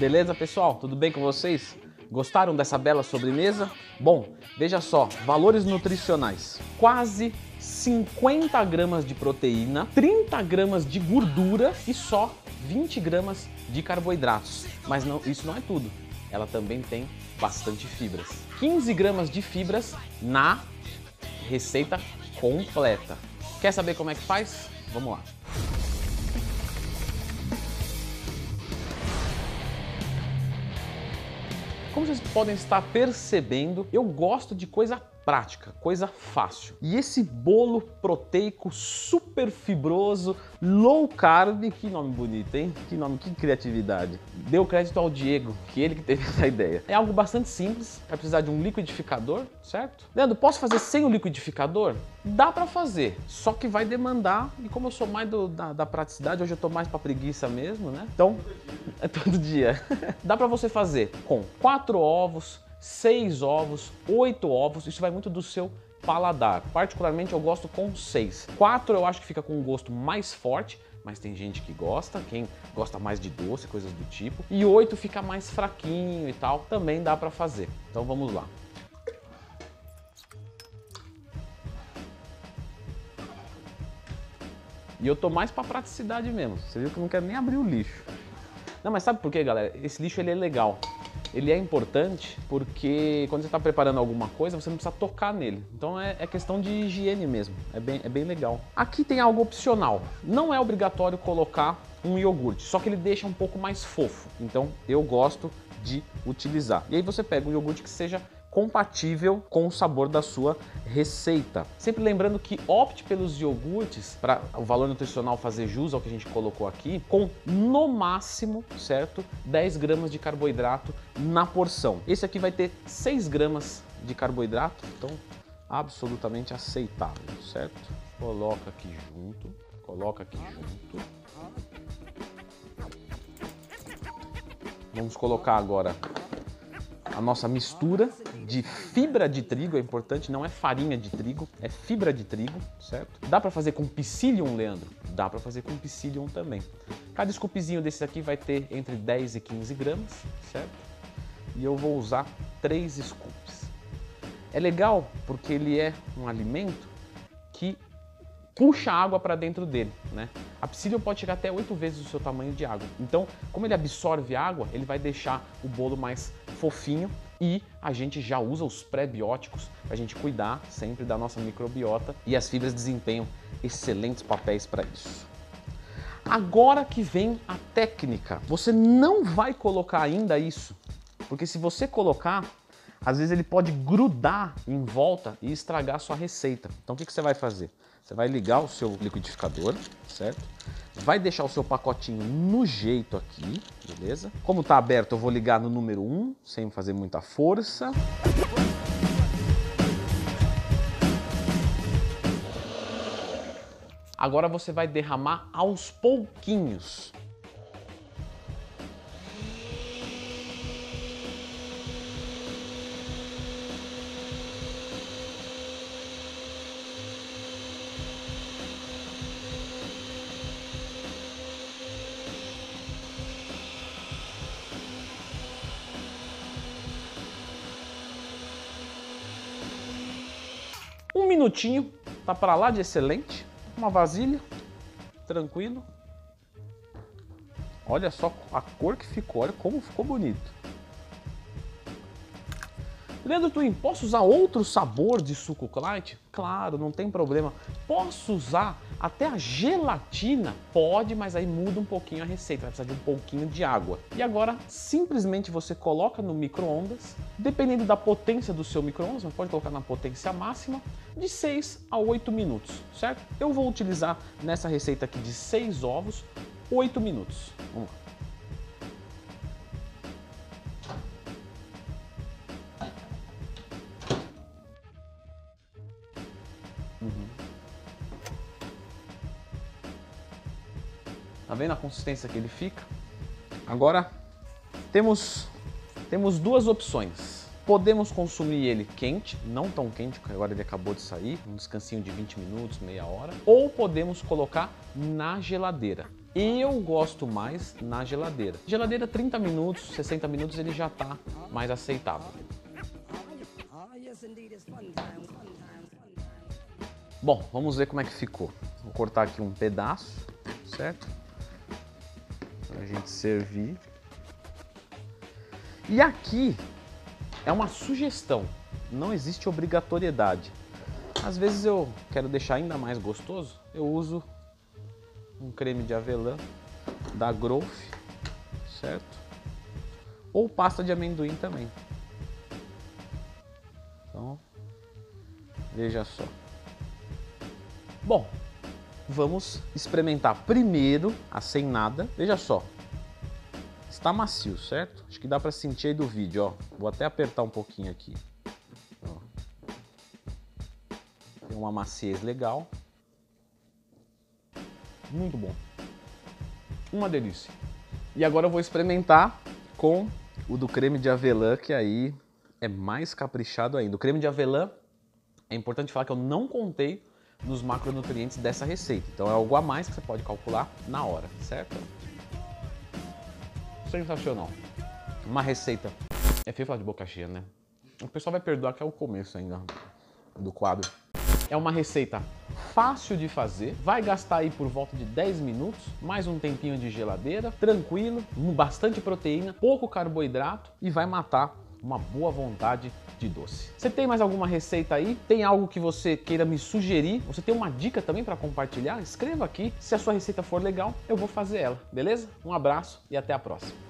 Beleza, pessoal? Tudo bem com vocês? Gostaram dessa bela sobremesa? Bom, veja só, valores nutricionais. Quase 50 gramas de proteína, 30 gramas de gordura e só 20 gramas de carboidratos. Mas não, isso não é tudo. Ela também tem bastante fibras. 15 gramas de fibras na receita completa. Quer saber como é que faz? Vamos lá. Como vocês podem estar percebendo, eu gosto de coisa prática, coisa fácil. E esse bolo proteico super fibroso, low carb, que nome bonito, hein? Que nome, que criatividade. Deu crédito ao Diego, que ele que teve essa ideia. É algo bastante simples, vai precisar de um liquidificador, certo? Leandro, posso fazer sem o liquidificador? Dá para fazer, só que vai demandar, e como eu sou mais do, da, da, praticidade, hoje eu tô mais para preguiça mesmo, né? Então, é todo dia. Dá para você fazer com quatro ovos, seis ovos, oito ovos, isso vai muito do seu paladar. Particularmente eu gosto com seis. Quatro eu acho que fica com um gosto mais forte, mas tem gente que gosta, quem gosta mais de doce, coisas do tipo. E oito fica mais fraquinho e tal, também dá para fazer. Então vamos lá. E eu tô mais para praticidade mesmo. Você viu que eu não quero nem abrir o lixo. Não, mas sabe por quê, galera? Esse lixo ele é legal ele é importante porque quando você está preparando alguma coisa, você não precisa tocar nele. Então é, é, questão de higiene mesmo, é bem, é bem legal. Aqui tem algo opcional, não é obrigatório colocar um iogurte, só que ele deixa um pouco mais fofo. Então eu gosto de utilizar. E aí você pega um iogurte que seja compatível com o sabor da sua receita. Sempre lembrando que opte pelos iogurtes para o valor nutricional fazer jus ao que a gente colocou aqui, com no máximo, certo, 10 gramas de carboidrato na porção. Esse aqui vai ter 6 gramas de carboidrato, então absolutamente aceitável, certo? Coloca aqui junto, coloca aqui junto. Vamos colocar agora a nossa mistura de fibra de trigo, é importante, não é farinha de trigo, é fibra de trigo, certo? Dá para fazer com psyllium, Leandro? Dá para fazer com psyllium também. Cada scoopzinho desse aqui vai ter entre 10 e 15 gramas, certo? E eu vou usar 3 scoops. É legal porque ele é um alimento que puxa água para dentro dele, né? A psyllium pode chegar até 8 vezes o seu tamanho de água. Então, como ele absorve água, ele vai deixar o bolo mais fofinho e a gente já usa os pré-bióticos para a gente cuidar sempre da nossa microbiota e as fibras desempenham excelentes papéis para isso. Agora que vem a técnica, você não vai colocar ainda isso, porque se você colocar, às vezes ele pode grudar em volta e estragar a sua receita. Então o que, que você vai fazer? Você vai ligar o seu liquidificador, certo? Vai deixar o seu pacotinho no jeito aqui, beleza? Como está aberto, eu vou ligar no número 1, sem fazer muita força. Agora você vai derramar aos pouquinhos. Um minutinho, tá para lá de excelente. Uma vasilha, tranquilo. Olha só a cor que ficou, olha como ficou bonito. Leandro Twin, posso usar outro sabor de suco light? Claro, não tem problema. Posso usar até a gelatina? Pode, mas aí muda um pouquinho a receita, vai precisar de um pouquinho de água. E agora, simplesmente você coloca no micro-ondas, dependendo da potência do seu micro-ondas, você pode colocar na potência máxima, de 6 a 8 minutos, certo? Eu vou utilizar nessa receita aqui de 6 ovos, 8 minutos. Vamos lá. Tá vendo a consistência que ele fica? Agora temos, temos duas opções. Podemos consumir ele quente, não tão quente, porque agora ele acabou de sair, um descansinho de 20 minutos, meia hora, ou podemos colocar na geladeira. Eu gosto mais na geladeira. Geladeira 30 minutos, 60 minutos ele já está mais aceitável. Bom, vamos ver como é que ficou. Vou cortar aqui um pedaço, certo? A gente servir. E aqui é uma sugestão, não existe obrigatoriedade. Às vezes eu quero deixar ainda mais gostoso, eu uso um creme de avelã da Growth, certo? Ou pasta de amendoim também. Então, veja só. Bom, vamos experimentar primeiro a sem nada. Veja só, está macio, certo? Acho que dá para sentir aí do vídeo, ó. Vou até apertar um pouquinho aqui. Ó. Tem uma maciez legal. Muito bom. Uma delícia. E agora eu vou experimentar com o do creme de avelã, que aí é mais caprichado ainda. O creme de avelã, é importante falar que eu não contei nos macronutrientes dessa receita. Então é algo a mais que você pode calcular na hora, certo? Sensacional. Uma receita. É feio falar de boca cheia, né? O pessoal vai perdoar que é o começo ainda do quadro. É uma receita fácil de fazer, vai gastar aí por volta de 10 minutos, mais um tempinho de geladeira, tranquilo, bastante proteína, pouco carboidrato e vai matar uma boa vontade de doce. Você tem mais alguma receita aí? Tem algo que você queira me sugerir? Você tem uma dica também para compartilhar? Escreva aqui. Se a sua receita for legal, eu vou fazer ela, beleza? Um abraço e até a próxima.